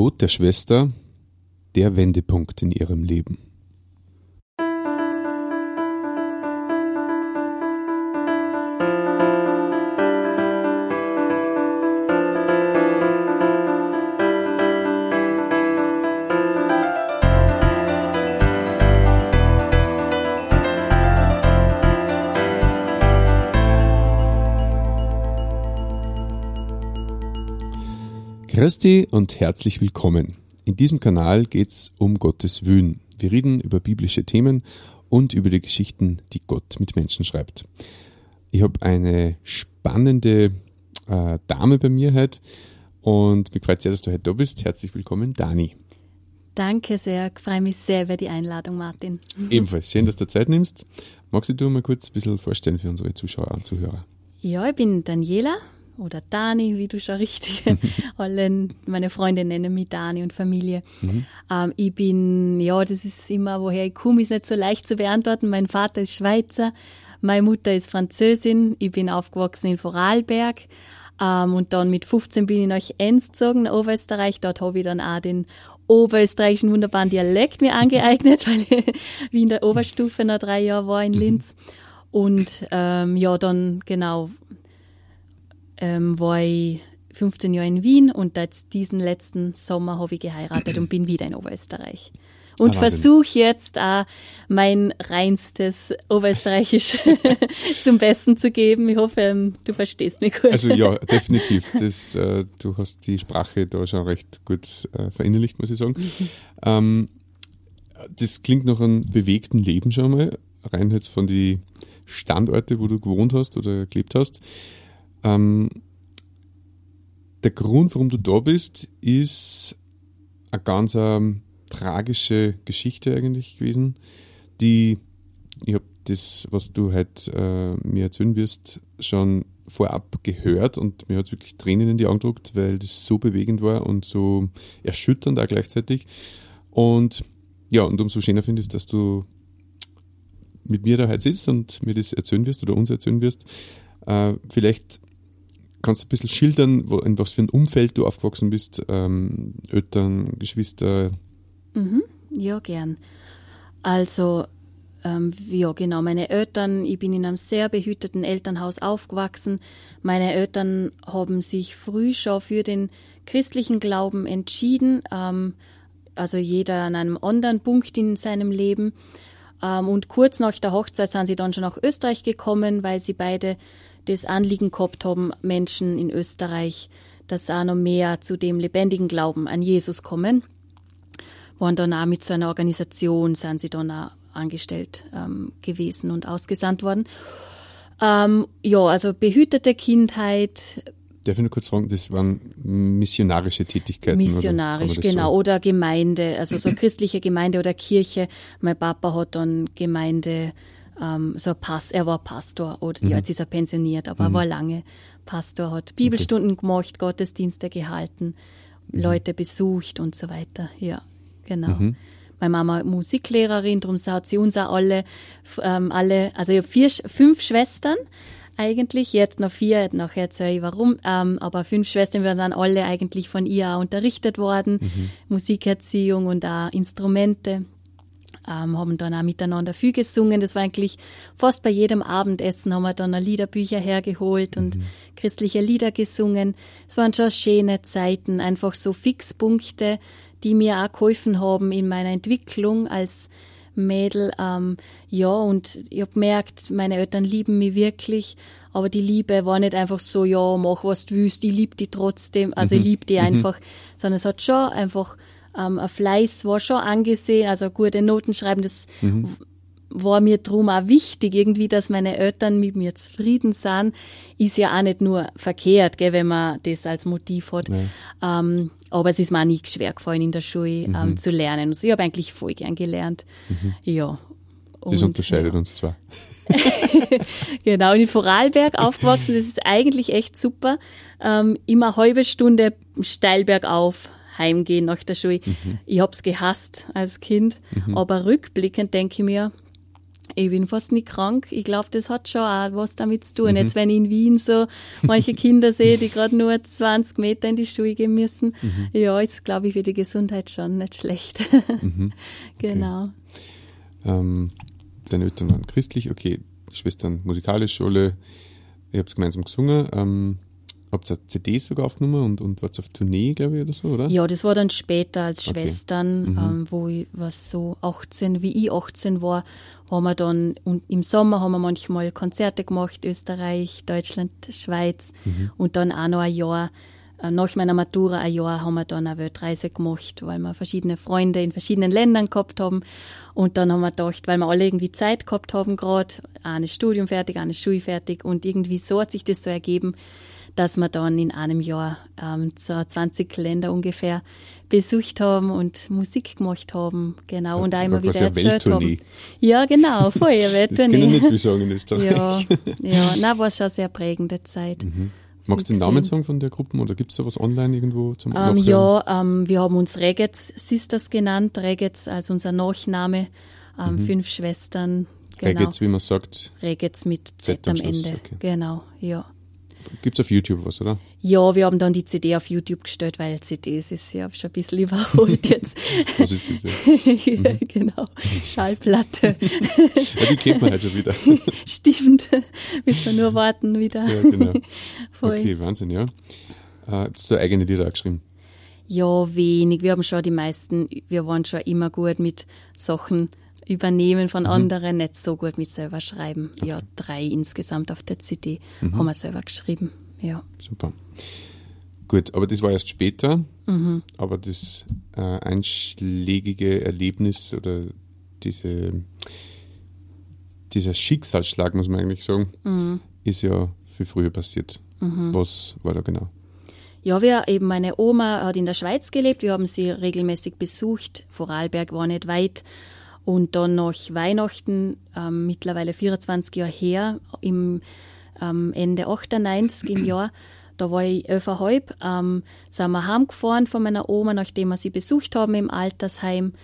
Tod der Schwester der Wendepunkt in ihrem Leben. Christi und herzlich willkommen. In diesem Kanal geht es um Gottes Wün. Wir reden über biblische Themen und über die Geschichten, die Gott mit Menschen schreibt. Ich habe eine spannende äh, Dame bei mir heute und mich freut sehr, dass du heute da bist. Herzlich willkommen, Dani. Danke sehr, ich freue mich sehr über die Einladung, Martin. Ebenfalls, schön, dass du Zeit nimmst. Magst du dir mal kurz ein bisschen vorstellen für unsere Zuschauer und Zuhörer? Ja, ich bin Daniela, oder Dani, wie du schon richtig alle meine Freunde nennen mich Dani und Familie. Mhm. Ähm, ich bin, ja, das ist immer, woher ich komme, ist nicht so leicht zu beantworten. Mein Vater ist Schweizer, meine Mutter ist Französin, ich bin aufgewachsen in Vorarlberg. Ähm, und dann mit 15 bin ich nach Enns gezogen, nach Oberösterreich. Dort habe ich dann auch den oberösterreichischen wunderbaren Dialekt mir angeeignet, weil ich wie in der Oberstufe noch drei Jahre war in mhm. Linz. Und ähm, ja, dann genau ähm, war ich 15 Jahre in Wien und jetzt diesen letzten Sommer habe ich geheiratet und bin wieder in Oberösterreich. Und ah, versuche jetzt auch mein reinstes Oberösterreichisch zum Besten zu geben. Ich hoffe, ähm, du verstehst mich gut. Also ja, definitiv. Das, äh, du hast die Sprache da schon recht gut äh, verinnerlicht, muss ich sagen. Mhm. Ähm, das klingt nach einem bewegten Leben schon mal, rein jetzt von den Standorten, wo du gewohnt hast oder gelebt hast. Ähm, der Grund, warum du da bist, ist eine ganz ähm, tragische Geschichte eigentlich gewesen, die, ich habe das, was du heute äh, mir erzählen wirst, schon vorab gehört und mir hat es wirklich Tränen in die Augen gedruckt, weil das so bewegend war und so erschütternd auch gleichzeitig. Und ja, und umso schöner finde ich dass du mit mir da heute sitzt und mir das erzählen wirst oder uns erzählen wirst. Äh, vielleicht Kannst du ein bisschen schildern, wo, in was für ein Umfeld du aufgewachsen bist? Ähm, Eltern, Geschwister? Mhm, ja, gern. Also, ähm, ja, genau, meine Eltern, ich bin in einem sehr behüteten Elternhaus aufgewachsen. Meine Eltern haben sich früh schon für den christlichen Glauben entschieden, ähm, also jeder an einem anderen Punkt in seinem Leben. Ähm, und kurz nach der Hochzeit sind sie dann schon nach Österreich gekommen, weil sie beide das Anliegen gehabt haben, Menschen in Österreich, dass auch noch mehr zu dem lebendigen Glauben an Jesus kommen. Waren dann auch mit so einer Organisation, sind sie dann auch angestellt ähm, gewesen und ausgesandt worden. Ähm, ja, also behütete Kindheit. Darf ich nur kurz fragen, das waren missionarische Tätigkeiten? Missionarisch, oder genau. So? Oder Gemeinde, also so christliche Gemeinde oder Kirche. Mein Papa hat dann Gemeinde ähm, so Pass, er war Pastor oder mhm. jetzt ist er pensioniert, aber mhm. er war lange Pastor, hat Bibelstunden okay. gemacht, Gottesdienste gehalten, mhm. Leute besucht und so weiter. Ja, genau. Mhm. Meine Mama Musiklehrerin, darum hat sie uns auch alle, ähm, alle also ich habe vier, fünf Schwestern eigentlich, jetzt noch vier, nachher erzähle ich warum, ähm, aber fünf Schwestern, wir sind alle eigentlich von ihr auch unterrichtet worden, mhm. Musikerziehung und auch Instrumente ähm, haben dann auch miteinander viel gesungen. Das war eigentlich fast bei jedem Abendessen haben wir dann Liederbücher hergeholt und mhm. christliche Lieder gesungen. Es waren schon schöne Zeiten, einfach so Fixpunkte, die mir auch geholfen haben in meiner Entwicklung als Mädel. Ähm, ja, und ich habe gemerkt, meine Eltern lieben mich wirklich, aber die Liebe war nicht einfach so, ja, mach was du willst, ich liebe die trotzdem, also mhm. ich liebe die mhm. einfach, sondern es hat schon einfach ähm, ein Fleiß war schon angesehen, also gute Noten schreiben, das mhm. war mir drum auch wichtig, irgendwie, dass meine Eltern mit mir zufrieden sind, ist ja auch nicht nur verkehrt, gell, wenn man das als Motiv hat. Ähm, aber es ist mir auch nie schwer gefallen, in der Schule ähm, mhm. zu lernen. Also ich habe eigentlich voll gern gelernt. Mhm. Ja. Das unterscheidet ja. uns zwar. genau, und in Vorarlberg aufgewachsen, das ist eigentlich echt super. Ähm, immer eine halbe Stunde steil bergauf heimgehen nach der Schule. Mhm. Ich habe es gehasst als Kind, mhm. aber rückblickend denke ich mir, Ich bin fast nicht krank. Ich glaube, das hat schon auch was damit zu tun. Mhm. Jetzt, wenn ich in Wien so manche Kinder sehe, die gerade nur 20 Meter in die Schule gehen müssen, mhm. ja, ist, glaube ich, für die Gesundheit schon nicht schlecht. Mhm. genau. Ähm, deine Eltern waren christlich, okay, Schwestern musikalische Schule, ihr habt gemeinsam gesungen. Ähm, Habt ihr CDs sogar aufgenommen und, und wart auf Tournee, glaube ich, oder so, oder? Ja, das war dann später als okay. Schwestern, mhm. ähm, wo ich was so 18, wie ich 18 war, haben wir dann, und im Sommer haben wir manchmal Konzerte gemacht, Österreich, Deutschland, Schweiz mhm. und dann auch noch ein Jahr, äh, nach meiner Matura ein Jahr haben wir dann eine Weltreise gemacht, weil wir verschiedene Freunde in verschiedenen Ländern gehabt haben und dann haben wir gedacht, weil wir alle irgendwie Zeit gehabt haben gerade, eine Studium fertig, eine Schule fertig und irgendwie so hat sich das so ergeben, dass wir dann in einem Jahr ähm, so 20 Länder ungefähr besucht haben und Musik gemacht haben. Genau, ja, und auch immer wieder erzählt haben. Ja, genau, Feuerwehrtournee. das kann ich nicht viel sagen in Österreich. Ja, ja na, war schon eine sehr prägende Zeit. Mhm. Magst du den Namen sagen von der Gruppe oder gibt es da was online irgendwo zum ähm, Ja, ähm, wir haben uns Regets Sisters genannt, Regets als unser Nachname, ähm, mhm. fünf Schwestern. Genau. Regets, wie man sagt. Regets mit Z, Z am Ende. Okay. Genau, ja. Gibt es auf YouTube was, oder? Ja, wir haben dann die CD auf YouTube gestellt, weil CDs ist ja schon ein bisschen überholt jetzt. was ist das? ja, genau, Schallplatte. ja, die kennt man halt schon wieder. Stimmt, müssen wir nur warten wieder. Ja, genau. Voll. Okay, Wahnsinn, ja. Äh, hast du eigene Lieder auch geschrieben? Ja, wenig. Wir haben schon die meisten, wir waren schon immer gut mit Sachen übernehmen von mhm. anderen, nicht so gut mit selber schreiben. Okay. Ja, drei insgesamt auf der CD mhm. haben wir selber geschrieben. Ja. Super. Gut, aber das war erst später. Mhm. Aber das äh, einschlägige Erlebnis oder diese, dieser Schicksalsschlag, muss man eigentlich sagen, mhm. ist ja viel früher passiert. Mhm. Was war da genau? Ja, wir eben, meine Oma hat in der Schweiz gelebt, wir haben sie regelmäßig besucht. Vorarlberg war nicht weit. Und dann nach Weihnachten, ähm, mittlerweile 24 Jahre her, im ähm, Ende 98 im Jahr, da war ich elfeinhalb, ähm, sind wir heimgefahren von meiner Oma, nachdem wir sie besucht haben im Altersheim.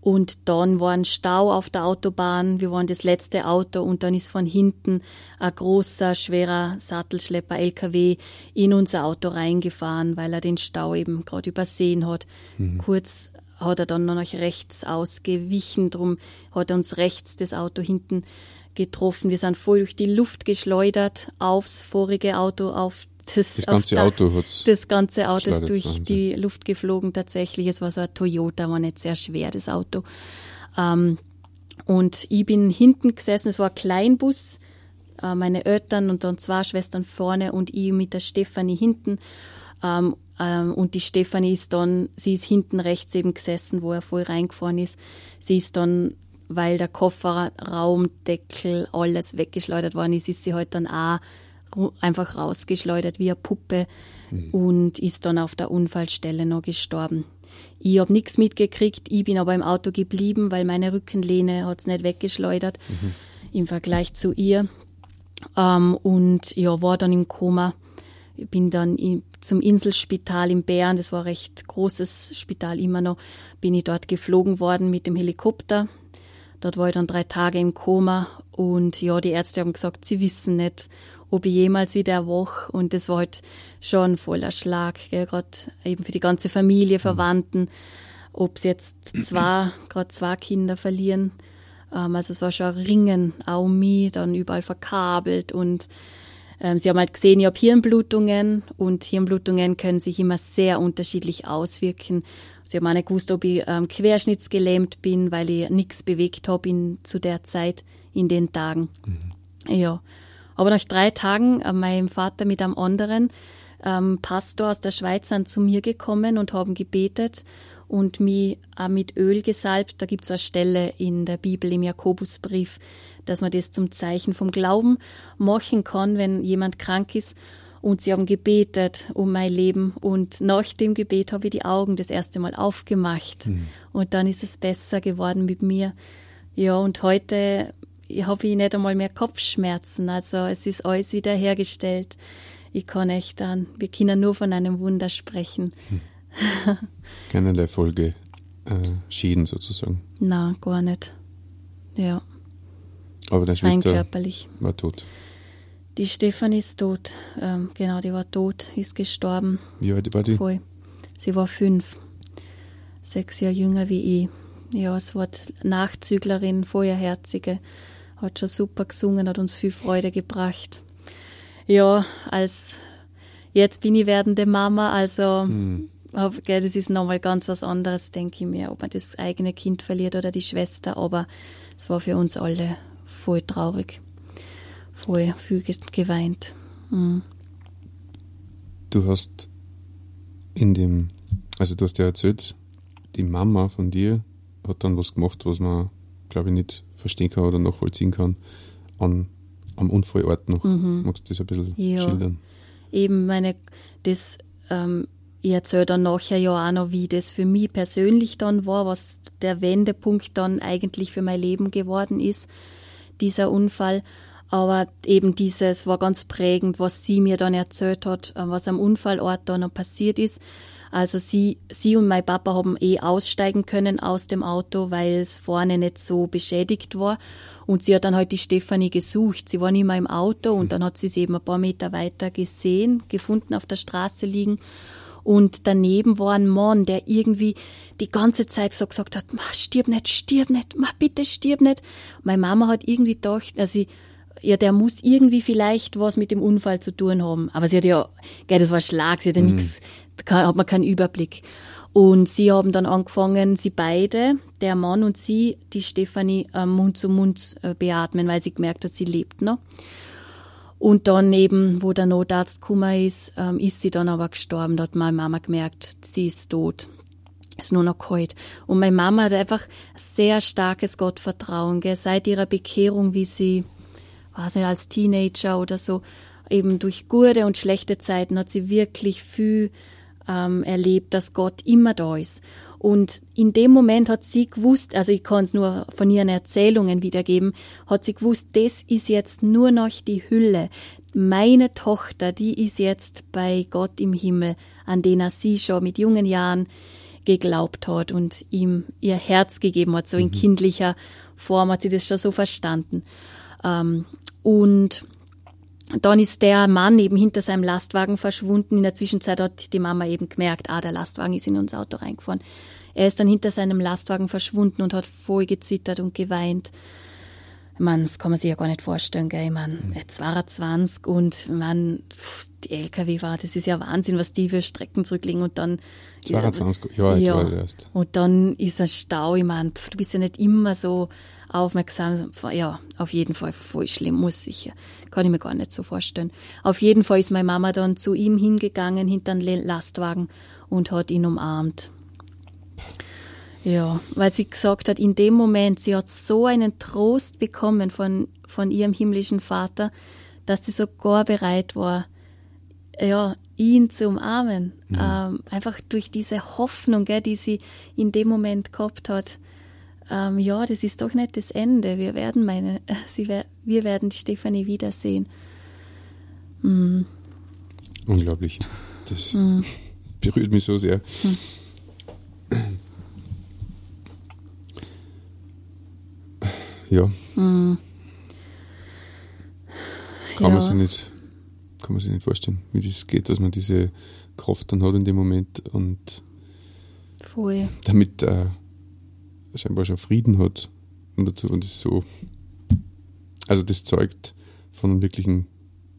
Und dann war ein Stau auf der Autobahn. Wir waren das letzte Auto und dann ist von hinten ein großer, schwerer Sattelschlepper LKW in unser Auto reingefahren, weil er den Stau eben gerade übersehen hat. Mhm. Kurz hat er dann noch nach rechts ausgewichen, drum hat er uns rechts das Auto hinten getroffen. Wir sind voll durch die Luft geschleudert aufs vorige Auto, auf das, das ganze der, Auto hat Das ganze Auto ist durch Wahnsinn. die Luft geflogen tatsächlich. Es war so ein Toyota, war nicht sehr schwer, das Auto. Ähm, und ich bin hinten gesessen, es war ein Kleinbus, äh, meine Eltern und dann zwei Schwestern vorne und ich mit der Stefanie hinten. Ähm, und die Stefanie ist dann, sie ist hinten rechts eben gesessen, wo er voll reingefahren ist. Sie ist dann, weil der Kofferraumdeckel alles weggeschleudert worden ist, ist sie halt dann auch einfach rausgeschleudert wie eine Puppe mhm. und ist dann auf der Unfallstelle noch gestorben. Ich habe nichts mitgekriegt, ich bin aber im Auto geblieben, weil meine Rückenlehne hat es nicht weggeschleudert mhm. im Vergleich zu ihr. Ähm, und ja, war dann im Koma. Ich bin dann zum Inselspital in Bern, das war ein recht großes Spital immer noch, bin ich dort geflogen worden mit dem Helikopter. Dort war ich dann drei Tage im Koma und ja, die Ärzte haben gesagt, sie wissen nicht, ob ich jemals wieder erwache und das war halt schon voller Schlag, gerade eben für die ganze Familie, Verwandten, ob sie jetzt zwei, gerade zwei Kinder verlieren. Ähm, also es war schon ein Ringen, auch mich, dann überall verkabelt und sie haben halt gesehen, ich habe Hirnblutungen und Hirnblutungen können sich immer sehr unterschiedlich auswirken. Sie haben auch nicht gewusst, ob ich ähm, querschnittsgelähmt bin, weil ich nichts bewegt habe zu der Zeit, in den Tagen. Mhm. Ja. Aber nach drei Tagen, äh, mein Vater mit einem anderen ähm, Pastor aus der Schweiz sind zu mir gekommen und haben gebetet und mich auch mit Öl gesalbt. Da gibt es eine Stelle in der Bibel im Jakobusbrief, dass man das zum Zeichen vom Glauben machen kann, wenn jemand krank ist. Und sie haben gebetet um mein Leben. Und nach dem Gebet habe ich die Augen das erste Mal aufgemacht. Mhm. Und dann ist es besser geworden mit mir. Ja, und heute habe ich nicht einmal mehr Kopfschmerzen. Also es ist alles wiederhergestellt. Ich kann echt dann, wir können nur von einem Wunder sprechen. Hm. Keinerlei Folge äh, Schäden sozusagen. Na, gar nicht. Ja. Aber deine rein Schwester körperlich. war tot. Die Stefanie ist tot. Ähm, genau, die war tot, ist gestorben. Wie alt war die? Voll. Sie war fünf, sechs Jahre jünger wie ich. Ja, es war die Nachzüglerin, Feuerherzige, hat schon super gesungen, hat uns viel Freude gebracht. Ja, als jetzt bin ich werdende Mama, also hab, gell, das ist nochmal ganz was anderes, denke ich mir, ob man das eigene Kind verliert oder die Schwester, aber es war für uns alle voll traurig, voll viel ge- geweint. Mhm. Du hast in dem, also du hast ja erzählt, die Mama von dir hat dann was gemacht, was man, glaube ich, nicht verstehen kann oder nachvollziehen kann, an, am Unfallort noch. Magst du das ein bisschen Ja. schildern? eben meine, das, ähm, ich erzähle dann nachher ja auch noch, wie das für mich persönlich dann war, was der Wendepunkt dann eigentlich für mein Leben geworden ist, dieser Unfall. Aber eben dieses war ganz prägend, was sie mir dann erzählt hat, äh, was am Unfallort dann noch passiert ist. Also sie, sie und mein Papa haben eh aussteigen können aus dem Auto, weil es vorne nicht so beschädigt war. Und sie hat dann halt die Stefanie gesucht. Sie war nicht mehr im Auto und dann hat sie sie eben ein paar Meter weiter gesehen, gefunden auf der Straße liegen. Und daneben war ein Mann, der irgendwie die ganze Zeit so gesagt hat, mach, stirb nicht, stirb nicht, mach bitte, stirb nicht. Meine Mama hat irgendwie gedacht, also sie, ja, der muss irgendwie vielleicht was mit dem Unfall zu tun haben. Aber sie hat ja, gell, das war Schlag, sie hat ja nichts, da hat man keinen Überblick. Und sie haben dann angefangen, sie beide, der Mann und sie, die Stefanie äh, Mund zu Mund äh, beatmen, weil sie gemerkt hat, sie lebt noch. Und dann eben, wo der Notarzt gekommen ist, ähm, ist sie dann aber gestorben. Da hat meine Mama gemerkt, sie ist tot. Ist nur noch kalt. Und meine Mama hat einfach sehr starkes Gottvertrauen, gell? seit ihrer Bekehrung, wie sie, weiß nicht, als Teenager oder so, eben durch gute und schlechte Zeiten hat sie wirklich viel ähm, erlebt, dass Gott immer da ist. Und in dem Moment hat sie gewusst, also ich kann es nur von ihren Erzählungen wiedergeben, hat sie gewusst, das ist jetzt nur noch die Hülle. Meine Tochter, die ist jetzt bei Gott im Himmel, an den er sie schon mit jungen Jahren geglaubt hat und ihm ihr Herz gegeben hat, so in kindlicher Form hat sie das schon so verstanden. Ähm, und dann ist der Mann eben hinter seinem Lastwagen verschwunden. In der Zwischenzeit hat die Mama eben gemerkt, ah, der Lastwagen ist in unser Auto reingefahren. Er ist dann hinter seinem Lastwagen verschwunden und hat voll gezittert und geweint. Ich meine, das kann man sich ja gar nicht vorstellen, gell? Ich meine, jetzt war er 20 und ich pff, die LKW war, das ist ja Wahnsinn, was die für Strecken zurücklegen und dann 22 Jahre alt ja. war er erst. Und dann ist ein Stau. Ich meine, pf, du bist ja nicht immer so aufmerksam. Ja, auf jeden Fall voll schlimm, muss sicher. Kann ich mir gar nicht so vorstellen. Auf jeden Fall ist meine Mama dann zu ihm hingegangen, hinter den Lastwagen und hat ihn umarmt. Ja, weil sie gesagt hat, in dem Moment, sie hat so einen Trost bekommen von, von ihrem himmlischen Vater, dass sie sogar bereit war, ja, ihn zu umarmen. Ähm, einfach durch diese Hoffnung, gell, die sie in dem Moment gehabt hat. Ähm, ja, das ist doch nicht das Ende. Wir werden meine, sie, wir werden Stefanie wiedersehen. Unglaublich. Das Mhm. berührt mich so sehr. Ja. Mhm. Kann man Ja. sich nicht, kann man sich nicht vorstellen, wie das geht, dass man diese Kraft dann hat in dem Moment und Voll. damit äh, scheinbar schon Frieden hat und dazu und das so also das zeugt von einem wirklichen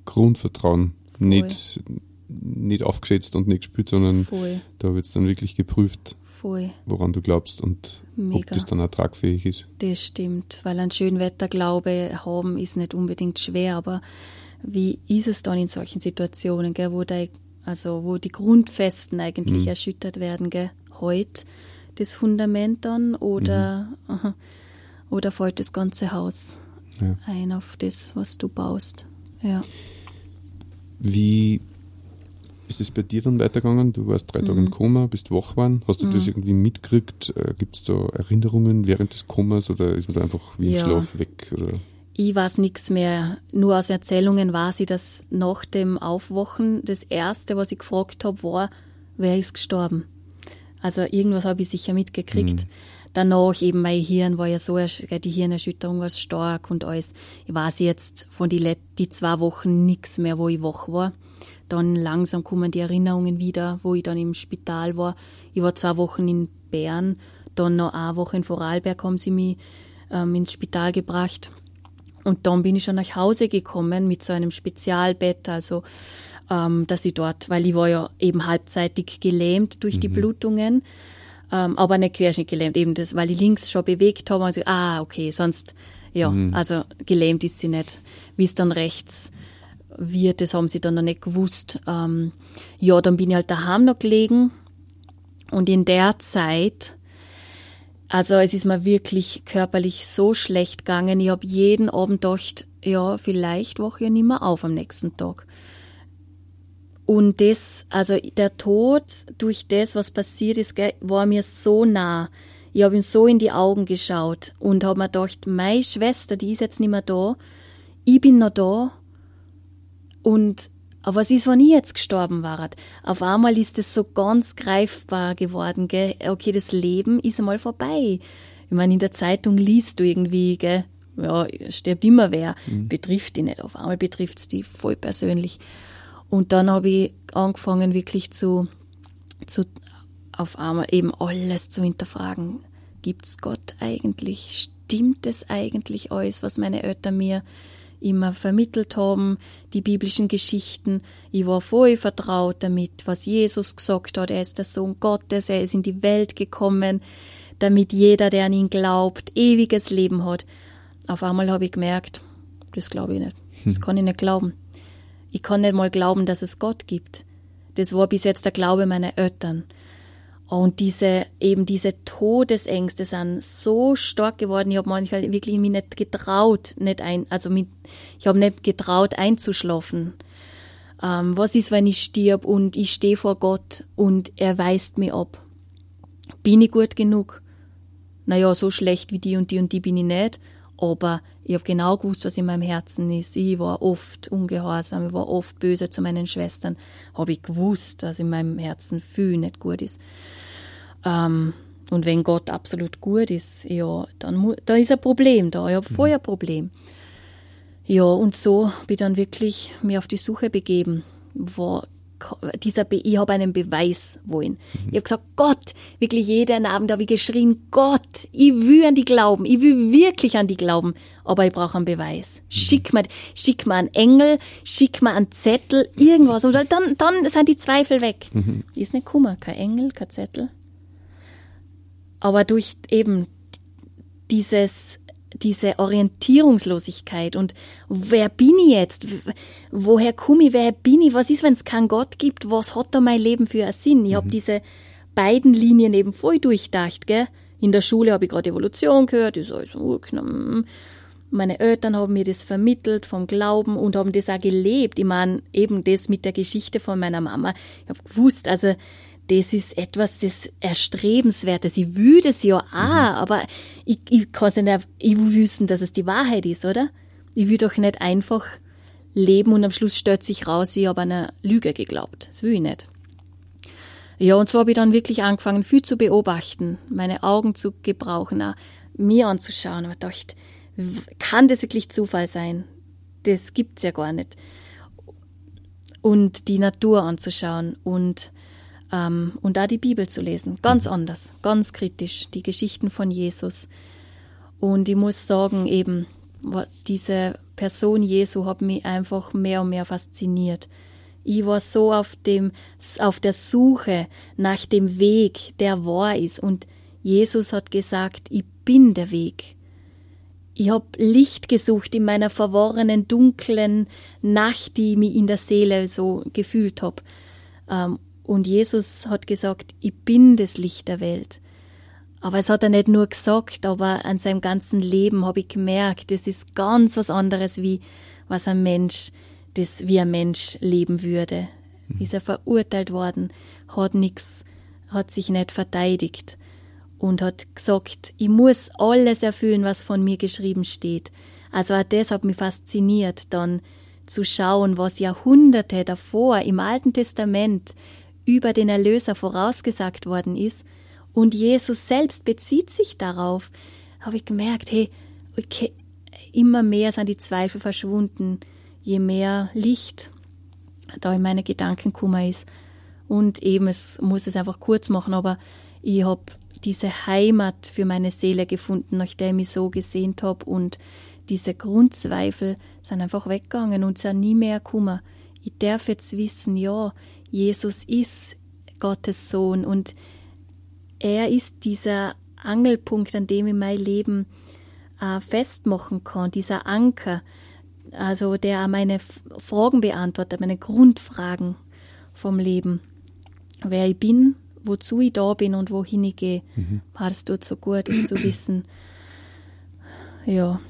Grundvertrauen Voll. nicht nicht aufgesetzt und nicht gespürt, sondern Voll. da wird es dann wirklich geprüft, Voll. woran du glaubst und ob Mega. das dann auch tragfähig ist. Das stimmt, weil ein Schönwetterglaube haben ist nicht unbedingt schwer, aber wie ist es dann in solchen Situationen, gell, wo, der, also wo die Grundfesten eigentlich erschüttert werden, gell? Heute das Fundament dann oder, aha, oder fällt das ganze Haus Ja. ein auf das, was du baust? Ja. Wie ist es bei dir dann weitergegangen? Du warst drei Mhm. Tage im Koma, bist wach geworden. Hast du das irgendwie mitgekriegt? Äh, Gibt es da Erinnerungen während des Komas oder ist man da einfach wie im Ja. Schlaf weg? Oder? Ich weiß nichts mehr. Nur aus Erzählungen weiß ich, dass nach dem Aufwachen das Erste, was ich gefragt habe, war, wer ist gestorben? Also irgendwas habe ich sicher mitgekriegt. danach eben mein Hirn war ja so, die Hirnerschütterung war stark und alles. Ich weiß jetzt von die, die zwei Wochen nichts mehr, wo ich wach war. Dann langsam kommen die Erinnerungen wieder, wo ich dann im Spital war. Ich war zwei Wochen in Bern, dann noch eine Woche in Vorarlberg haben sie mich ähm, ins Spital gebracht. Und dann bin ich schon nach Hause gekommen mit so einem Spezialbett, also ähm, dass ich dort, weil ich war ja eben halbzeitig gelähmt durch mhm. die Blutungen, ähm, aber nicht querschnittgelähmt, eben das, weil ich links schon bewegt habe. Also, ah, okay, sonst, ja, mhm. also gelähmt ist sie nicht. Wie es dann rechts wird, das haben sie dann noch nicht gewusst. Ähm, ja, dann bin ich halt daheim noch gelegen und in der Zeit also es ist mir wirklich körperlich so schlecht gegangen. Ich habe jeden Abend gedacht, ja, vielleicht wache ich ja nicht mehr auf am nächsten Tag. Und das, also der Tod durch das, was passiert ist, war mir so nah. Ich habe ihm so in die Augen geschaut und habe mir gedacht, meine Schwester, die ist jetzt nicht mehr da, ich bin noch da. Und aber was ist, wenn ich jetzt gestorben war? Auf einmal ist es so ganz greifbar geworden, gell? Okay, das Leben ist einmal vorbei. Ich meine, in der Zeitung liest du irgendwie, gell? Ja, stirbt immer wer. Mhm. Betrifft die nicht. Auf einmal betrifft es die voll persönlich. Und dann habe ich angefangen, wirklich zu, zu, auf einmal eben alles zu hinterfragen. Gibt es Gott eigentlich? Stimmt es eigentlich alles, was meine Eltern mir immer vermittelt haben, die biblischen Geschichten. Ich war voll vertraut damit, was Jesus gesagt hat. Er ist der Sohn Gottes, er ist in die Welt gekommen, damit jeder, der an ihn glaubt, ewiges Leben hat. Auf einmal habe ich gemerkt, das glaube ich nicht. Das hm. kann ich nicht glauben. Ich kann nicht mal glauben, dass es Gott gibt. Das war bis jetzt der Glaube meiner Eltern. Und diese, eben diese Todesängste sind so stark geworden. Ich habe manchmal wirklich mich nicht getraut, nicht ein, also mit, ich habe nicht getraut einzuschlafen. Ähm, was ist, wenn ich stirb und ich stehe vor Gott und er weist mich ab? Bin ich gut genug? Naja, so schlecht wie die und die und die bin ich nicht, aber ich habe genau gewusst, was in meinem Herzen ist. Ich war oft ungehorsam, ich war oft böse zu meinen Schwestern. Habe ich gewusst, dass in meinem Herzen viel nicht gut ist. Ähm, und wenn Gott absolut gut ist, ja, dann da ist ein Problem da. Ich habe mhm. vorher ein Problem. Ja, und so bin ich dann wirklich mir auf die Suche begeben, wo dieser Be ich habe einen Beweis wollen. Ich habe gesagt, Gott, wirklich jeden Abend habe ich geschrien, Gott, ich will an die glauben, ich will wirklich an die glauben, aber ich brauche einen Beweis. Schick mir, schick mir einen Engel, schick mir einen Zettel, irgendwas. Und dann, dann sind die Zweifel weg. Mhm. Ist nicht Kummer, kein Engel, kein Zettel. Aber durch eben dieses diese Orientierungslosigkeit und wer bin ich jetzt? Woher komme ich? Wer bin ich? Was ist, wenn es keinen Gott gibt? Was hat da mein Leben für einen Sinn? Ich mhm. habe diese beiden Linien eben voll durchdacht. Gell? In der Schule habe ich gerade Evolution gehört, ist alles hm. meine Eltern haben mir das vermittelt vom Glauben und haben das auch gelebt. Ich meine, eben das mit der Geschichte von meiner Mama. Ich habe gewusst, also das ist etwas das Erstrebenswertes. Ich würde es ja auch, mhm. aber ich, ich kann es nicht, ich will wissen, dass es die Wahrheit ist, oder? Ich will doch nicht einfach leben und am Schluss stellt sich raus, ich habe einer Lüge geglaubt. Das will ich nicht. Ja, und so habe ich dann wirklich angefangen, viel zu beobachten, meine Augen zu gebrauchen, auch mir anzuschauen. Ich dachte, kann das wirklich Zufall sein? Das gibt's ja gar nicht. Und die Natur anzuschauen und ähm, und da die Bibel zu lesen. Ganz anders, ganz kritisch, die Geschichten von Jesus. Und ich muss sagen, eben, diese Person Jesu hat mich einfach mehr und mehr fasziniert. Ich war so auf dem, auf der Suche nach dem Weg, der wahr ist. Und Jesus hat gesagt, ich bin der Weg. Ich habe Licht gesucht in meiner verworrenen, dunklen Nacht, die ich mich in der Seele so gefühlt habe. Und Jesus hat gesagt, ich bin das Licht der Welt. Aber es hat er nicht nur gesagt, aber an seinem ganzen Leben habe ich gemerkt, das ist ganz was anderes, wie was ein Mensch, das wie ein Mensch leben würde. Mhm. Ist er verurteilt worden, hat nichts, hat sich nicht verteidigt und hat gesagt, ich muss alles erfüllen, was von mir geschrieben steht. Also auch das hat mich fasziniert, dann zu schauen, was Jahrhunderte davor im Alten Testament über den Erlöser vorausgesagt worden ist Und Jesus selbst bezieht sich darauf. Habe ich gemerkt, hey, okay, immer mehr sind die Zweifel verschwunden, je mehr Licht da in meine Gedanken gekommen ist. Und eben, es muss es einfach kurz machen, aber ich habe diese Heimat für meine Seele gefunden, nachdem ich so gesehnt habe und diese Grundzweifel sind einfach weggegangen und sind nie mehr gekommen. Ich darf jetzt wissen, ja, Jesus ist Gottes Sohn und er ist dieser Angelpunkt, an dem ich mein Leben äh, festmachen kann, dieser Anker, also der meine Fragen beantwortet, meine Grundfragen vom Leben. Wer ich bin, wozu ich da bin und wohin ich gehe. Mhm. Das tut so gut, das zu wissen. Ja.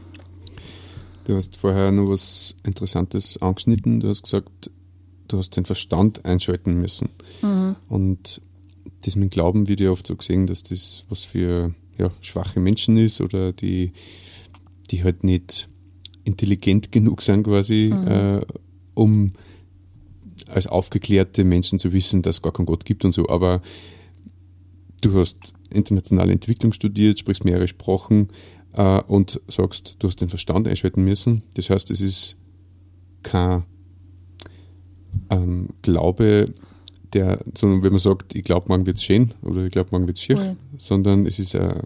Du hast vorher noch was Interessantes angeschnitten. Du hast gesagt, du hast den Verstand einschalten müssen. Mhm. Und das mit Glauben wird ja oft so gesehen, dass das was für ja, schwache Menschen ist oder die, die halt nicht intelligent genug sind quasi, mhm. äh, um als aufgeklärte Menschen zu wissen, dass es gar keinen Gott gibt und so. Aber du hast internationale Entwicklung studiert, sprichst mehrere Sprachen äh, und sagst, du hast den Verstand einschalten müssen. Das heißt, es ist kein ähm, Glaube, der, sondern wenn man sagt, ich glaube, morgen wird es schön oder ich glaube, morgen wird es schief, ja. sondern es ist ein,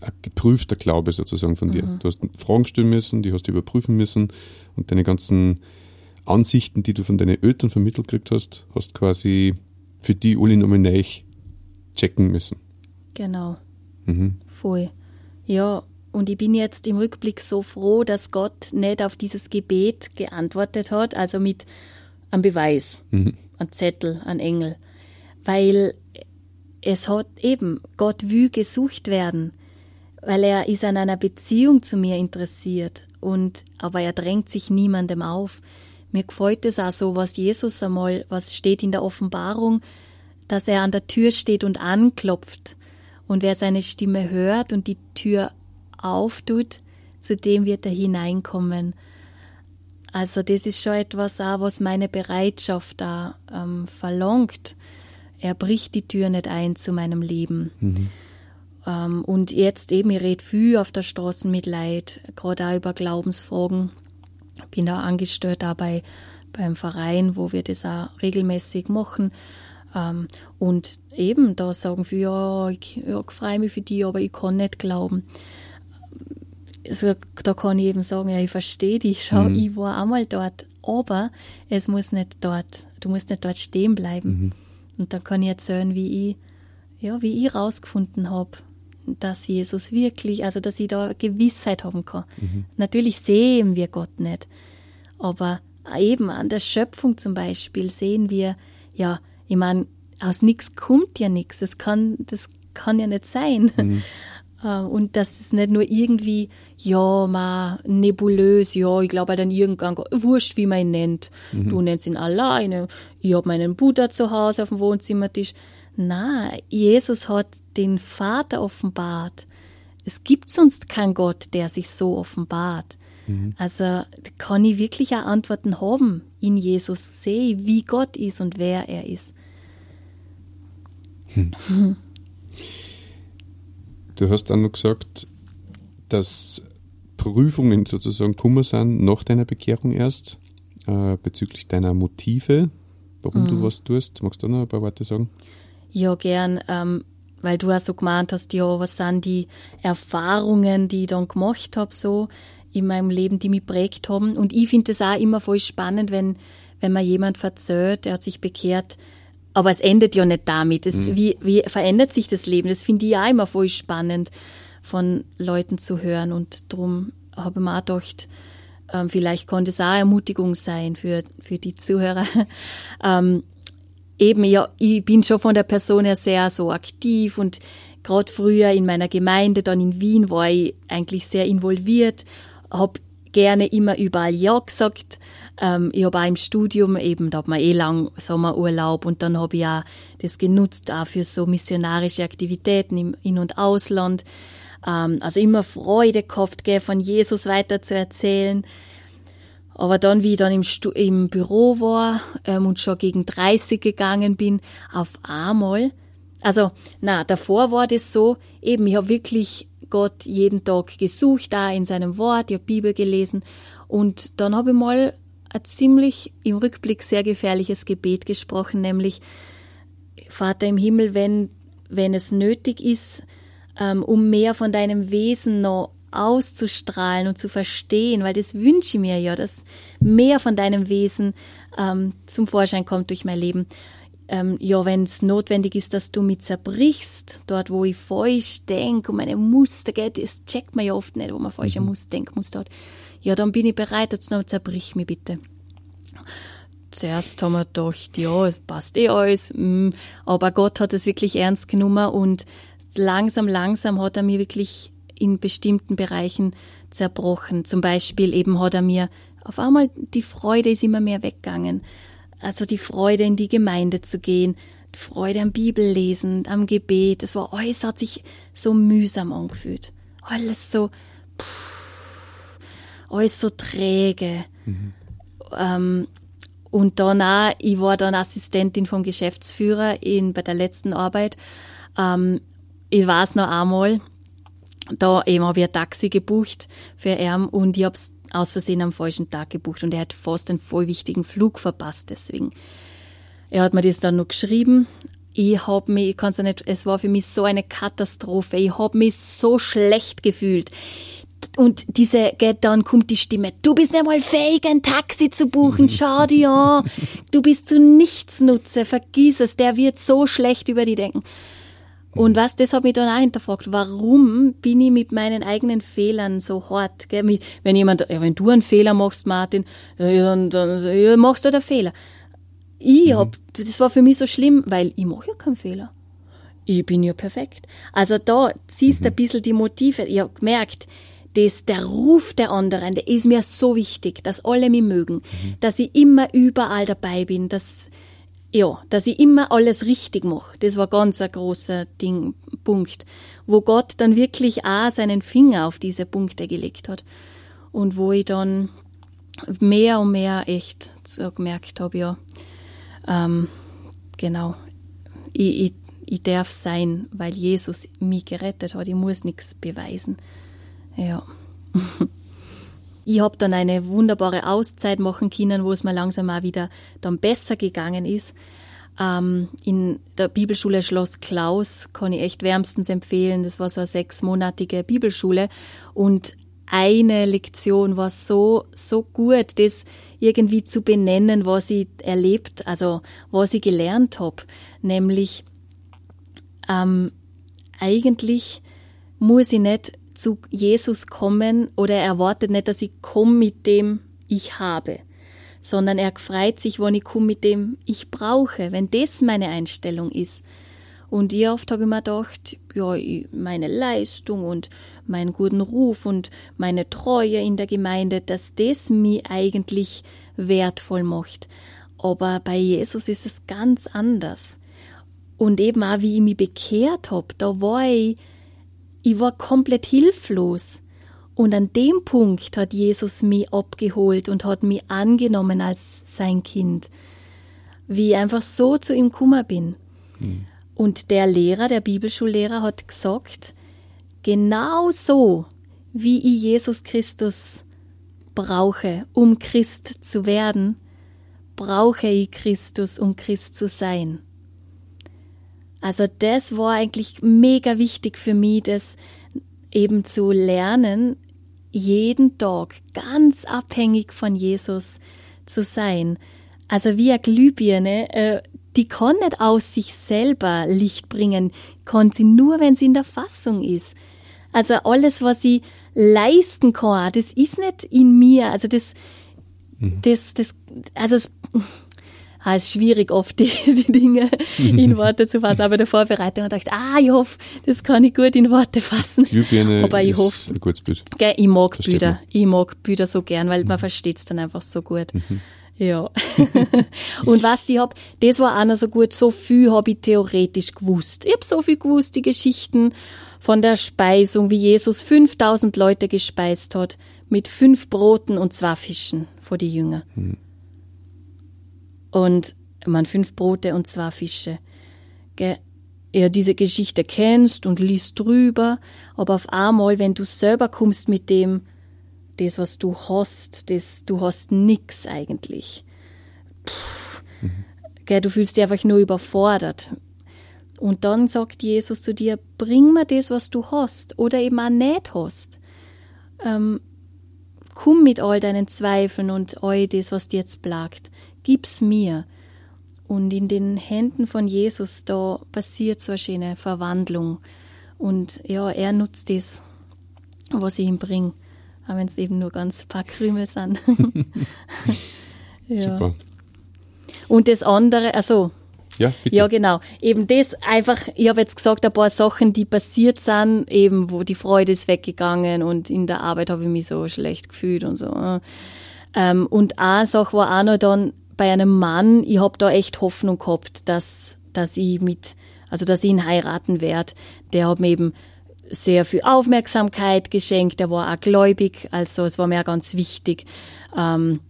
ein, geprüfter Glaube sozusagen von dir. Mhm. Du hast Fragen stellen müssen, die hast du überprüfen müssen und deine ganzen Ansichten, die du von deinen Eltern vermittelt gekriegt hast, hast quasi für die alle nochmal neu checken müssen. Genau. Mhm. Voll. Ja, und ich bin jetzt im Rückblick so froh, dass Gott nicht auf dieses Gebet geantwortet hat, also mit einem Beweis, mhm. einem Zettel, einem Engel. Weil es hat eben, Gott will gesucht werden, weil er ist an einer Beziehung zu mir interessiert. Und, aber er drängt sich niemandem auf. Mir gefällt es auch so, was Jesus einmal, was steht in der Offenbarung, dass er an der Tür steht und anklopft. Und wer seine Stimme hört und die Tür auftut, zu dem wird er hineinkommen. Also das ist schon etwas auch, was meine Bereitschaft da ähm, verlangt. Er bricht die Tür nicht ein zu meinem Leben. Mhm. Ähm, und jetzt eben, ich rede viel auf der Straße mit Leid, gerade auch über Glaubensfragen bin da angestellt auch bei, beim Verein, wo wir das auch regelmäßig machen. Ähm, und eben, da sagen viele, ja, ich, ja, ich freue mich für die, aber ich kann nicht glauben. Also, da kann ich eben sagen, ja, ich verstehe dich, schau, mhm. ich war einmal dort, aber es muss nicht dort, du musst nicht dort stehen bleiben. Mhm. Und da kann ich erzählen, wie ich, ja, wie ich rausgefunden habe, dass Jesus wirklich, also dass ich da Gewissheit haben kann. Mhm. Natürlich sehen wir Gott nicht, aber eben an der Schöpfung zum Beispiel sehen wir, ja, ich meine, aus nichts kommt ja nichts. Das kann, das kann ja nicht sein. Mhm. Äh, und dass es nicht nur irgendwie, ja, mal nebulös, ja, ich glaube dann irgendwann, wurscht, wie man ihn nennt. Mhm. Du nennst ihn alleine. Ich habe meinen Buddha zu Hause auf dem Wohnzimmertisch. Na, Jesus hat den Vater offenbart. Es gibt sonst keinen Gott, der sich so offenbart. Mhm. Also kann ich wirklich auch Antworten haben in Jesus, sehe, wie Gott ist und wer er ist. Hm. Du hast dann noch gesagt, dass Prüfungen sozusagen kummer sind nach deiner Bekehrung erst, äh, bezüglich deiner Motive, warum mhm. du was tust. Magst du noch ein paar Worte sagen? Ja, gern, ähm, weil du auch so gemeint hast, ja, was sind die Erfahrungen, die ich dann gemacht habe, so in meinem Leben, die mich prägt haben. Und ich finde es auch immer voll spannend, wenn, wenn man jemand verzählt, er hat sich bekehrt, aber es endet ja nicht damit. Es, mhm. wie, wie verändert sich das Leben? Das finde ich auch immer voll spannend, von Leuten zu hören. Und darum habe ich mir auch gedacht, ähm, vielleicht konnte es auch Ermutigung sein für, für die Zuhörer. ähm, eben, ja, ich bin schon von der Person her sehr so aktiv und gerade früher in meiner Gemeinde, dann in Wien, war ich eigentlich sehr involviert, habe gerne immer überall Ja gesagt. Ähm, ich habe auch im Studium eben, da hat man eh lang Sommerurlaub und dann habe ich auch das genutzt, auch für so missionarische Aktivitäten im In- und Ausland. Ähm, also immer Freude gehabt, gell, von Jesus weiter zu erzählen. Aber dann, wie ich dann im, Stu im Büro war ähm, und schon gegen 30 gegangen bin, auf einmal Also, na, davor war das so, eben, ich habe wirklich Gott jeden Tag gesucht, da in seinem Wort, ich habe Bibel gelesen und dann habe ich mal ein ziemlich im Rückblick sehr gefährliches Gebet gesprochen, nämlich Vater im Himmel, wenn, wenn es nötig ist, ähm, um mehr von deinem Wesen noch auszustrahlen und zu verstehen, weil das wünsche ich mir ja, dass mehr von deinem Wesen ähm, zum Vorschein kommt durch mein Leben. Ähm, ja, wenn es notwendig ist, dass du mich zerbrichst, dort wo ich falsch denke und meine Muster, gell, das checkt man ja oft nicht, wo man falsche mhm. Muster, Denkmuster hat. Ja, dann bin ich bereit dazu, zerbrich mich bitte. Zuerst haben wir gedacht, ja, passt eh alles, mm, aber Gott hat es wirklich ernst genommen und langsam, langsam hat er mir wirklich in bestimmten Bereichen zerbrochen. Zum Beispiel eben hat er mir auf einmal die Freude ist immer mehr weggegangen. Also die Freude in die Gemeinde zu gehen, die Freude am Bibellesen, am Gebet. Das war alles hat sich so mühsam angefühlt. Alles so, pff, alles so träge. Mhm. Ähm, und dann auch, ich war dann Assistentin vom Geschäftsführer in, bei der letzten Arbeit. Ähm, ich weiß noch einmal, da eben habe ich ein Taxi gebucht für ihn und ich habe es aus Versehen am falschen Tag gebucht und er hat fast einen voll wichtigen Flug verpasst deswegen. Er hat mir das dann noch geschrieben. Ich habe mich, ich kann es nicht, es war für mich so eine Katastrophe. Ich habe mich so schlecht gefühlt. Und diese, dann kommt die Stimme, du bist nicht mal fähig, ein Taxi zu buchen, schau dir an, du bist zu nichts Nutze, vergiss es, der wird so schlecht über die denken. Und was, das hat mich dann auch hinterfragt, warum bin ich mit meinen eigenen Fehlern so hart? Gell? Wenn jemand, ja, wenn du einen Fehler machst, Martin, dann, dann ja, machst du einen Fehler. Ich hab, das war für mich so schlimm, weil ich mache ja keinen Fehler. Ich bin ja perfekt. Also da siehst du mhm. ein bisschen die Motive. Ich habe gemerkt, das, der Ruf der anderen, der ist mir so wichtig, dass alle mich mögen, mhm. dass ich immer überall dabei bin, dass ja, dass ich immer alles richtig mache. Das war ganz ein großer Ding, Punkt, wo Gott dann wirklich auch seinen Finger auf diese Punkte gelegt hat und wo ich dann mehr und mehr echt so gemerkt habe, ja, ähm, genau, ich, ich, ich darf sein, weil Jesus mich gerettet hat. Ich muss nichts beweisen. Ja. Ich habe dann eine wunderbare Auszeit machen können, wo es mir langsam auch wieder dann besser gegangen ist. Ähm, in der Bibelschule Schloss Klaus kann ich echt wärmstens empfehlen. Das war so eine sechsmonatige Bibelschule und eine Lektion war so, so gut, das irgendwie zu benennen, was ich erlebt, also was ich gelernt habe. Nämlich, ähm, eigentlich muss ich nicht zu Jesus kommen oder er erwartet nicht, dass ich komme mit dem ich habe, sondern er freut sich, wenn ich komme mit dem ich brauche, wenn das meine Einstellung ist. Und ich oft habe ich mir gedacht, ja, meine Leistung und meinen guten Ruf und meine Treue in der Gemeinde, dass das mich eigentlich wertvoll macht. Aber bei Jesus ist es ganz anders. Und eben auch, wie ich mich bekehrt habe, da war ich ich war komplett hilflos. Und an dem Punkt hat Jesus mich abgeholt und hat mich angenommen als sein Kind. Wie ich einfach so zu ihm kummer bin. Mhm. Und der Lehrer, der Bibelschullehrer, hat gesagt, genau so, wie ich Jesus Christus brauche, um Christ zu werden, brauche ich Christus, um Christ zu sein. Also das war eigentlich mega wichtig für mich, das eben zu lernen, jeden Tag ganz abhängig von Jesus zu sein. Also wie eine Glühbirne, äh, die kann nicht aus sich selber Licht bringen, kann sie nur, wenn sie in der Fassung ist. Also alles, was sie leisten kann, das ist nicht in mir. Also das, mhm. das, das, also es, ah, es ist schwierig oft, die, die Dinge in Worte zu fassen. Aber der Vorbereitung hat gedacht, ah, ich hoffe, das kann ich gut in Worte fassen. Glühbirne Aber ich hoffe, ein gutes Bild. Gell, ich mag Versteht Bilder. Man. Ich mag Bilder so gern, weil mhm. man versteht es dann einfach so gut. Mhm. Ja. und was ich hab, das war auch noch so gut, so viel habe ich theoretisch gewusst. Ich habe so viel gewusst, die Geschichten von der Speisung, wie Jesus 5000 Leute gespeist hat, mit fünf Broten und zwei Fischen vor die Jünger. Mhm. Und man fünf Brote und zwei Fische. Gell? ja diese Geschichte kennst und liest drüber, aber auf einmal, wenn du selber kommst mit dem, das, was du hast, das, du hast nix eigentlich. Pff, mhm. gell, du fühlst dich einfach nur überfordert. Und dann sagt Jesus zu dir, bring mir das, was du hast oder eben auch nicht hast. Ähm, komm mit all deinen Zweifeln und all das, was dir jetzt plagt. Gib's mir. Und in den Händen von Jesus, da passiert so eine schöne Verwandlung. Und ja, er nutzt das, was ich ihm bringe. Auch wenn es eben nur ganz ein paar Krümel sind. ja. Super. Und das andere, also ja, bitte. Ja, genau. Eben das einfach, ich habe jetzt gesagt, ein paar Sachen, die passiert sind, eben wo die Freude ist weggegangen und in der Arbeit habe ich mich so schlecht gefühlt und so. Ähm, und eine Sache war auch noch dann bei einem Mann, ich habe da echt Hoffnung gehabt, dass, dass ich mit, also dass ich ihn heiraten werde. Der hat mir eben sehr viel Aufmerksamkeit geschenkt, der war auch gläubig, also es war mir auch ganz wichtig. Ähm,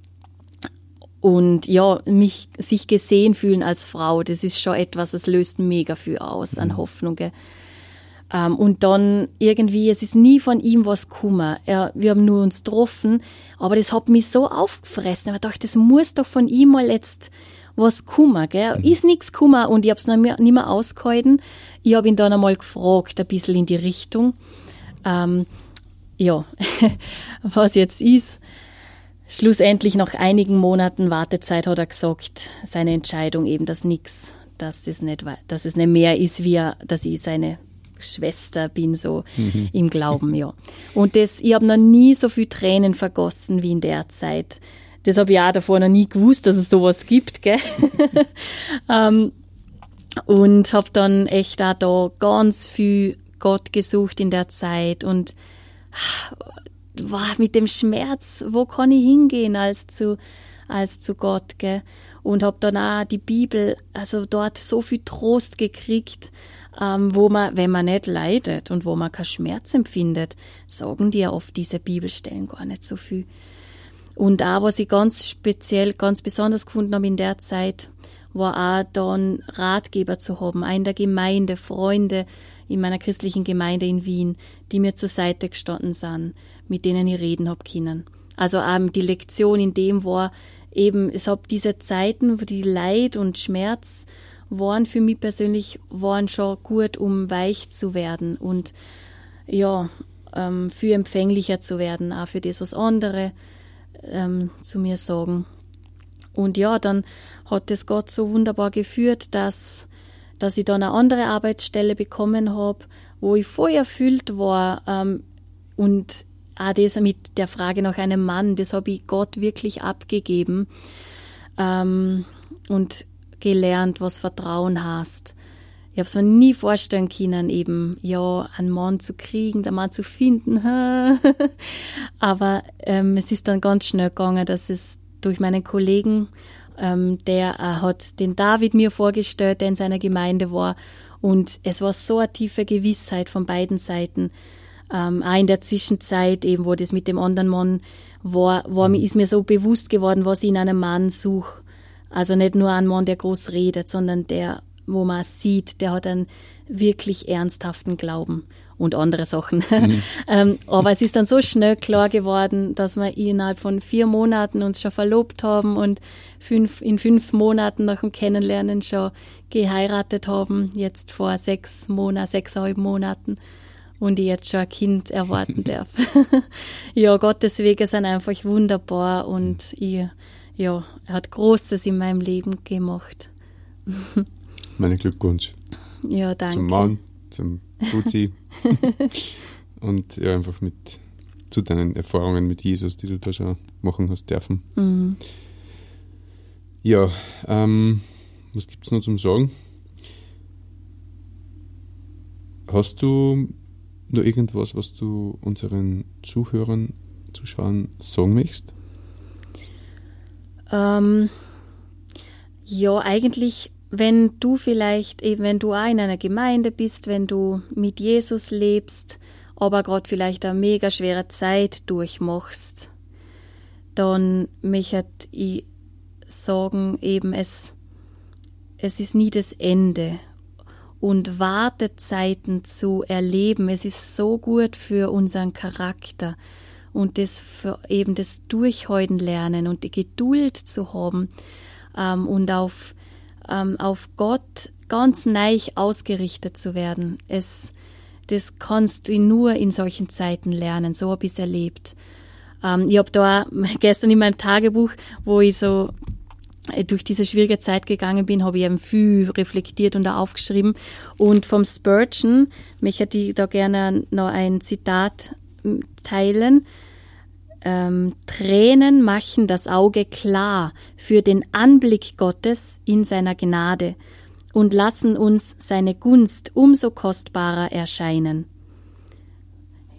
und ja, mich, sich gesehen fühlen als Frau, das ist schon etwas, das löst mega viel aus an mhm. Ähm, und dann irgendwie, es ist nie von ihm was gekommen. Er, wir haben nur uns getroffen, aber das hat mich so aufgefressen. Ich dachte, das muss doch von ihm mal jetzt was kommen, gell? Mhm. Ist nichts gekommen und ich habe es nicht mehr, nicht mehr ausgehalten. Ich habe ihn dann einmal gefragt, ein bisschen in die Richtung. Ähm, ja, was jetzt ist. Schlussendlich nach einigen Monaten Wartezeit hat er gesagt, seine Entscheidung eben, dass nichts, dass es nicht, dass es nicht mehr ist, wie er, dass ich seine Schwester bin, so mhm. im Glauben, ja. Und das, ich habe noch nie so viel Tränen vergossen wie in der Zeit. Das habe ich auch davor noch nie gewusst, dass es sowas gibt, gell? um, ähm, und habe dann echt auch da ganz viel Gott gesucht in der Zeit und wow, mit dem Schmerz, wo kann ich hingehen als zu, als zu Gott, gell? Und habe dann auch die Bibel, also dort so viel Trost gekriegt, ähm, wo man, wenn man nicht leidet und wo man keinen Schmerz empfindet, sagen die ja oft diese Bibelstellen gar nicht so viel. Und auch, was ich ganz speziell, ganz besonders gefunden habe in der Zeit, war auch dann Ratgeber zu haben, in der Gemeinde, Freunde in meiner christlichen Gemeinde in Wien, die mir zur Seite gestanden sind, mit denen ich reden hab können. Also ähm, die Lektion in dem war eben, es hab diese Zeiten, wo die Leid und Schmerz waren für mich persönlich waren schon gut, um weich zu werden und ja, ähm, für empfänglicher zu werden, auch für das, was andere ähm, zu mir sagen. Und ja, dann hat es Gott so wunderbar geführt, dass, dass ich dann eine andere Arbeitsstelle bekommen habe, wo ich voll erfüllt war ähm, und auch das mit der Frage nach einem Mann, das habe ich Gott wirklich abgegeben ähm, und gelernt, was Vertrauen heißt. Ich habe es mir nie vorstellen können, eben ja einen Mann zu kriegen, den Mann zu finden. Aber ähm, es ist dann ganz schnell gegangen, dass es durch meinen Kollegen, ähm, der äh, hat den David mir vorgestellt, der in seiner Gemeinde war. Und es war so eine tiefe Gewissheit von beiden Seiten, ähm, auch in der Zwischenzeit, eben wo das mit dem anderen Mann war, war ist mir so bewusst geworden, was ich in einem Mann suche. Also nicht nur ein Mann, der groß redet, sondern der, wo man sieht, der hat einen wirklich ernsthaften Glauben und andere Sachen. Mhm. ähm, aber es ist dann so schnell klar geworden, dass wir innerhalb von vier Monaten uns schon verlobt haben und fünf, in fünf Monaten nach dem Kennenlernen schon geheiratet haben, jetzt vor sechs Monaten, sechseinhalb Monaten und ich jetzt schon ein Kind erwarten darf. ja, Gottes Wege sind einfach wunderbar und ich, ja, er hat Großes in meinem Leben gemacht. Meine Glückwunsch. Ja, danke. Zum Mann, zum Fuzzi und ja, einfach mit zu deinen Erfahrungen mit Jesus, die du da schon machen hast dürfen. Mhm. Ja, ähm, was gibt es noch zum Sagen? Hast du nur irgendwas, was du unseren Zuhörern, Zuschauern sagen möchtest? Ähm, ja, eigentlich, wenn du vielleicht, eben wenn du auch in einer Gemeinde bist, wenn du mit Jesus lebst, aber gerade vielleicht eine mega schwere Zeit durchmachst, dann möchte ich sagen, eben es, es ist nie das Ende und Wartezeiten zu erleben. Es ist so gut für unseren Charakter und das eben das Durchhalten lernen und die Geduld zu haben ähm, und auf, ähm, auf Gott ganz neich ausgerichtet zu werden. Es, das kannst du nur in solchen Zeiten lernen. So habe ich es erlebt. Ähm, ich habe da gestern in meinem Tagebuch, wo ich so äh, durch diese schwierige Zeit gegangen bin, habe ich eben viel reflektiert und da aufgeschrieben. Und vom Spurgeon möchte ich da gerne noch ein Zitat teilen. Ähm, Tränen machen das Auge klar für den Anblick Gottes in seiner Gnade und lassen uns seine Gunst umso kostbarer erscheinen.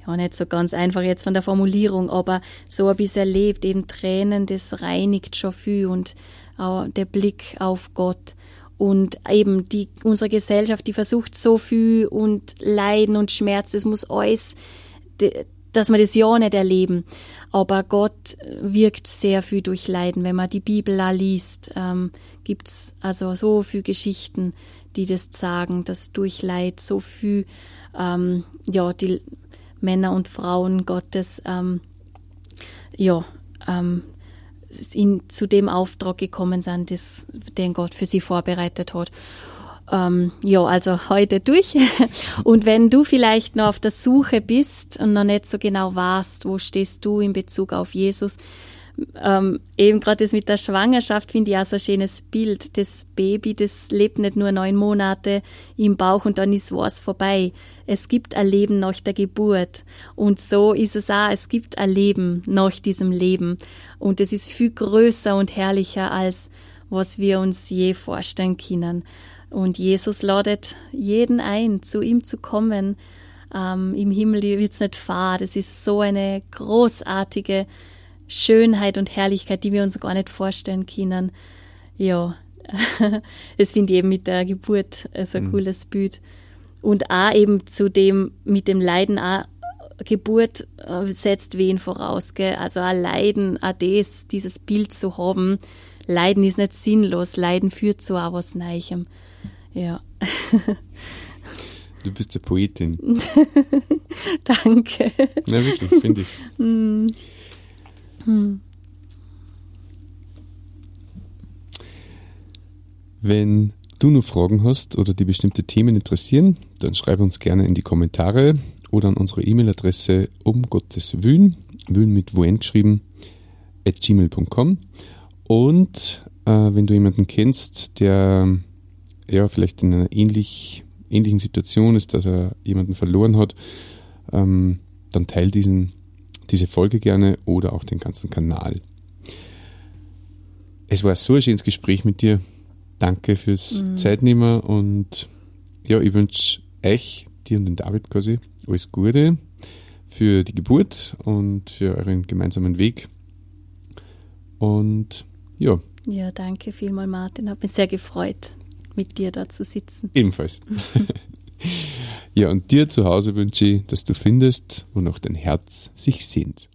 Ja, nicht so ganz einfach jetzt von der Formulierung, aber so ein bisschen erlebt, eben Tränen, das reinigt schon viel und auch der Blick auf Gott. Und eben die, unsere Gesellschaft, die versucht so viel und Leiden und Schmerz, das muss alles, dass wir das ja nicht erleben. Aber Gott wirkt sehr viel durch Leiden. Wenn man die Bibel auch liest, ähm, gibt's also so viele Geschichten, die das sagen, dass durch Leid so viel, ähm, ja, die Männer und Frauen Gottes, ähm, ja, ähm, in, zu dem Auftrag gekommen sind, das, den Gott für sie vorbereitet hat. Ähm, ja, also heute durch. Und wenn du vielleicht noch auf der Suche bist und noch nicht so genau weißt, wo stehst du in Bezug auf Jesus, ähm, eben gerade das mit der Schwangerschaft finde ich auch so ein schönes Bild. Das Baby, das lebt nicht nur neun Monate im Bauch und dann ist was vorbei. Es gibt ein Leben nach der Geburt. Und so ist es auch. Es gibt ein Leben nach diesem Leben. Und es ist viel größer und herrlicher als was wir uns je vorstellen können. Und Jesus ladet jeden ein, zu ihm zu kommen. Ähm, Im Himmel wird es nicht fad. Es ist so eine großartige Schönheit und Herrlichkeit, die wir uns gar nicht vorstellen können. Ja, das finde ich eben mit der Geburt so ein mhm. cooles Bild. Und auch eben zu dem, mit dem Leiden auch Geburt äh, setzt wen voraus, gell? Also auch Leiden, auch das, dieses Bild zu haben. Leiden ist nicht sinnlos, Leiden führt zu auch was Neuem. Ja. Du bist eine Poetin. Danke. Na wirklich, finde ich. Mm. Hm. Wenn du noch Fragen hast oder die bestimmte Themen interessieren, dann schreib uns gerne in die Kommentare oder an unsere E-Mail-Adresse um Gottes Willen, Willen mit Wuen geschrieben, at gmail.com. Und äh, wenn du jemanden kennst, der ja vielleicht in einer ähnlich, ähnlichen Situation ist, dass er jemanden verloren hat, ähm, dann teil diesen diese Folge gerne oder auch den ganzen Kanal. Es war so ein schönes Gespräch mit dir. Danke fürs mhm. Zeitnehmen und ja, ich wünsche euch, dir und den David quasi, alles Gute für die Geburt und für euren gemeinsamen Weg. Und ja. Ja, danke vielmal, Martin. Hat mich sehr gefreut, mit dir da zu sitzen. Ebenfalls. Ja, und dir zu Hause wünsche ich, dass du findest, wo noch dein Herz sich sehnt.